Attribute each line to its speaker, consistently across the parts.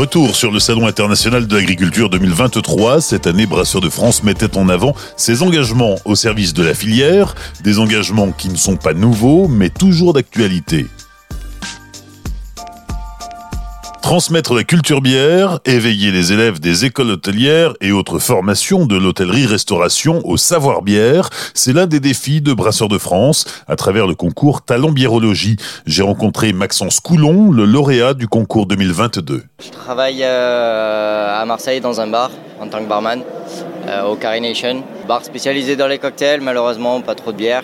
Speaker 1: Retour sur le Salon international de l'agriculture 2023. Cette année, Brasseur de France mettait en avant ses engagements au service de la filière, des engagements qui ne sont pas nouveaux, mais toujours d'actualité. Transmettre la culture bière, éveiller les élèves des écoles hôtelières et autres formations de l'hôtellerie-restauration au savoir bière, c'est l'un des défis de Brasseurs de France à travers le concours Talent Biérologie. J'ai rencontré Maxence Coulon, le lauréat du concours 2022.
Speaker 2: Je travaille euh, à Marseille dans un bar en tant que barman euh, au Carination. Bar spécialisé dans les cocktails, malheureusement pas trop de bière.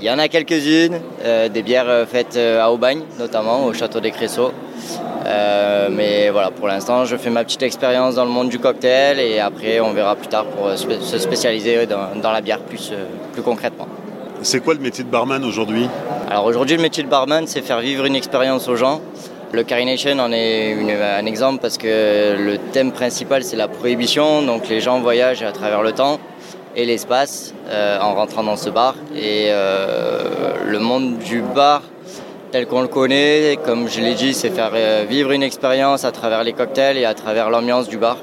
Speaker 2: Il y en a quelques-unes, euh, des bières faites à Aubagne notamment, au château des Cressaux. Mais voilà, pour l'instant, je fais ma petite expérience dans le monde du cocktail et après, on verra plus tard pour euh, se spécialiser dans, la bière plus, euh, plus concrètement.
Speaker 1: C'est quoi le métier de barman aujourd'hui?
Speaker 2: Alors aujourd'hui, le métier de barman, c'est faire vivre une expérience aux gens. Le Carination en est un exemple parce que le thème principal, c'est la prohibition. Donc les gens voyagent à travers le temps et l'espace en rentrant dans ce bar. Et le monde du bar tel qu'on le connaît. Comme je l'ai dit, c'est faire euh, vivre une expérience à travers les cocktails et à travers l'ambiance du bar,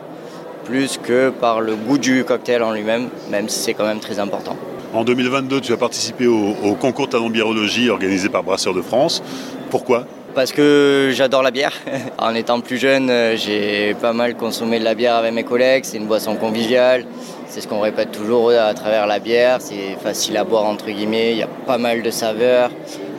Speaker 2: plus que par le goût du cocktail en lui-même, même si c'est quand même très important.
Speaker 1: En 2022, tu as participé au, concours Talent Biérologie organisé par Brasseurs de France. Pourquoi?
Speaker 2: Parce que j'adore la bière. En étant plus jeune, euh, j'ai pas mal consommé de la bière avec mes collègues. C'est une boisson conviviale. C'est ce qu'on répète toujours à travers la bière. C'est facile à boire entre guillemets. Il y a pas mal de saveurs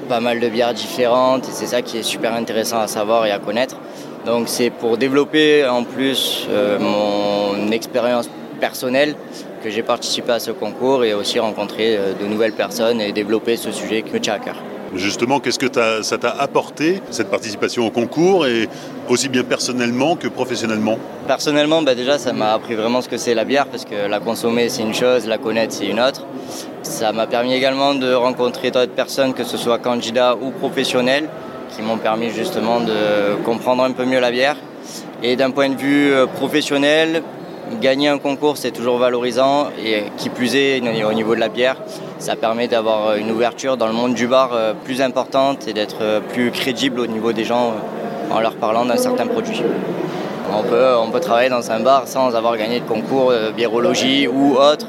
Speaker 2: pas mal de bières différentes et c'est ça qui est super intéressant à savoir et à connaître. Donc c'est pour développer en plus euh, mon expérience personnelle que j'ai participé à ce concours et aussi rencontré euh, de nouvelles personnes et développer ce sujet qui me tient à cœur.
Speaker 1: Justement, qu'est-ce que ça t'a apporté, cette participation au concours, et aussi bien personnellement que professionnellement?
Speaker 2: Personnellement, bah déjà, ça m'a appris vraiment ce que c'est la bière, parce que la consommer, c'est une chose, la connaître, c'est une autre. Ça m'a permis également de rencontrer d'autres personnes, que ce soit candidats ou professionnels, qui m'ont permis justement de comprendre un peu mieux la bière. Et d'un point de vue euh, professionnel, gagner un concours, c'est toujours valorisant. Et qui plus est, au niveau de la bière, ça permet d'avoir une ouverture dans le monde du bar euh, plus importante et d'être euh, plus crédible au niveau des gens en leur parlant d'un certain produit. On peut, on peut travailler dans un bar sans avoir gagné de concours de biérologie ou autre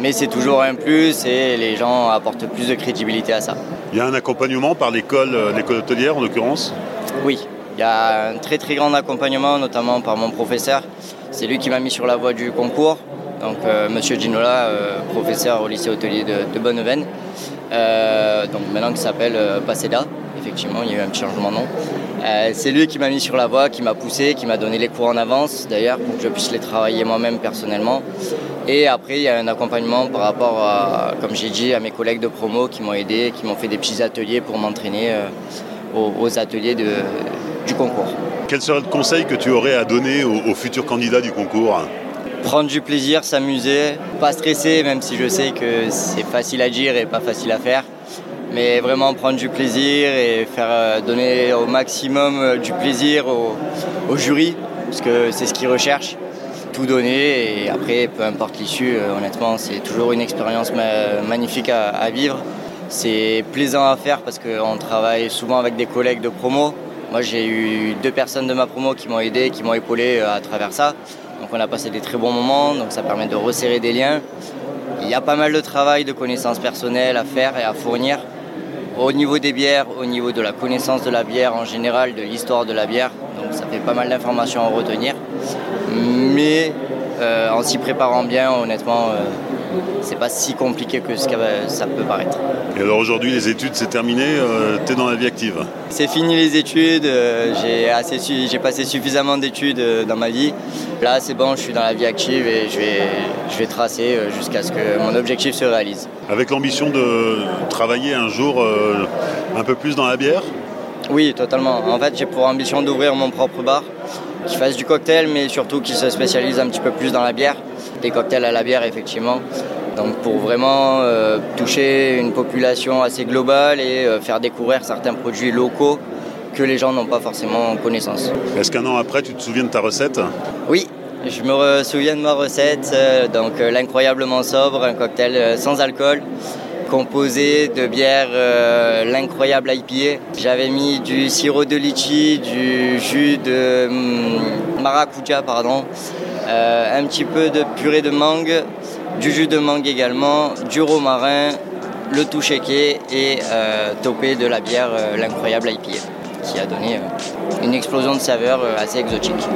Speaker 2: mais c'est toujours un plus et les gens apportent plus de crédibilité à ça.
Speaker 1: Il y a un accompagnement par l'école, euh, l'école hôtelière en l'occurrence?
Speaker 2: Oui, il y a un très très grand accompagnement, notamment par mon professeur. C'est lui qui m'a mis sur la voie du concours. Donc euh, Monsieur Ginola, euh, professeur au lycée hôtelier de, de Bonneveine, donc maintenant qui s'appelle Paceda. Effectivement, il y a eu un petit changement de nom. c'est lui qui m'a mis sur la voie, qui m'a poussé, qui m'a donné les cours en avance d'ailleurs pour que je puisse les travailler moi-même personnellement. Et après, il y a un accompagnement par rapport à, comme j'ai dit, à mes collègues de promo qui m'ont aidé, qui m'ont fait des petits ateliers pour m'entraîner euh, aux, ateliers du concours.
Speaker 1: Quel serait le conseil que tu aurais à donner aux, futurs candidats du concours
Speaker 2: Prendre du plaisir, s'amuser, pas stresser, même si je sais que c'est facile à dire et pas facile à faire. Mais vraiment prendre du plaisir et faire euh, donner au maximum euh, du plaisir au, au jury, parce que c'est ce qu'ils recherchent tout donner et après, peu importe l'issue, euh, honnêtement, c'est toujours une expérience magnifique à, vivre. C'est plaisant à faire parce qu'on travaille souvent avec des collègues de promo. Moi, j'ai eu deux personnes de ma promo qui m'ont aidé, qui m'ont épaulé euh, à travers ça. Donc, on a passé des très bons moments, donc ça permet de resserrer des liens. Il y a pas mal de travail, de connaissances personnelles à faire et à fournir au niveau des bières, au niveau de la connaissance de la bière en général, de l'histoire de la bière. Donc ça fait pas mal d'informations à retenir. Mais euh, en s'y préparant bien, honnêtement, euh, c'est pas si compliqué que ce que ça peut paraître.
Speaker 1: Et alors aujourd'hui, les études, c'est terminé, euh, tu es dans la vie active
Speaker 2: C'est fini les études, j'ai passé suffisamment d'études dans ma vie. Là, c'est bon, je suis dans la vie active et je vais, je vais tracer jusqu'à ce que mon objectif se réalise.
Speaker 1: Avec l'ambition de travailler un jour un peu plus dans la bière?
Speaker 2: Oui, totalement. En fait, j'ai pour ambition d'ouvrir mon propre bar qui fasse du cocktail, mais surtout qui se spécialise un petit peu plus dans la bière. Des cocktails à la bière, effectivement. Donc pour vraiment euh, toucher une population assez globale et euh, faire découvrir certains produits locaux que les gens n'ont pas forcément connaissance.
Speaker 1: Est-ce qu'un an après, tu te souviens de ta recette?
Speaker 2: Oui, je me souviens de ma recette. Euh, donc l'incroyablement sobre, un cocktail sans alcool composé de bière l'incroyable IPA. J'avais mis du sirop de litchi, du jus de hum, maracuja, pardon, un petit peu de purée de mangue, du jus de mangue également, du romarin, le tout shaké et euh, topé de la bière l'incroyable IPA qui a donné une explosion de saveurs assez exotique.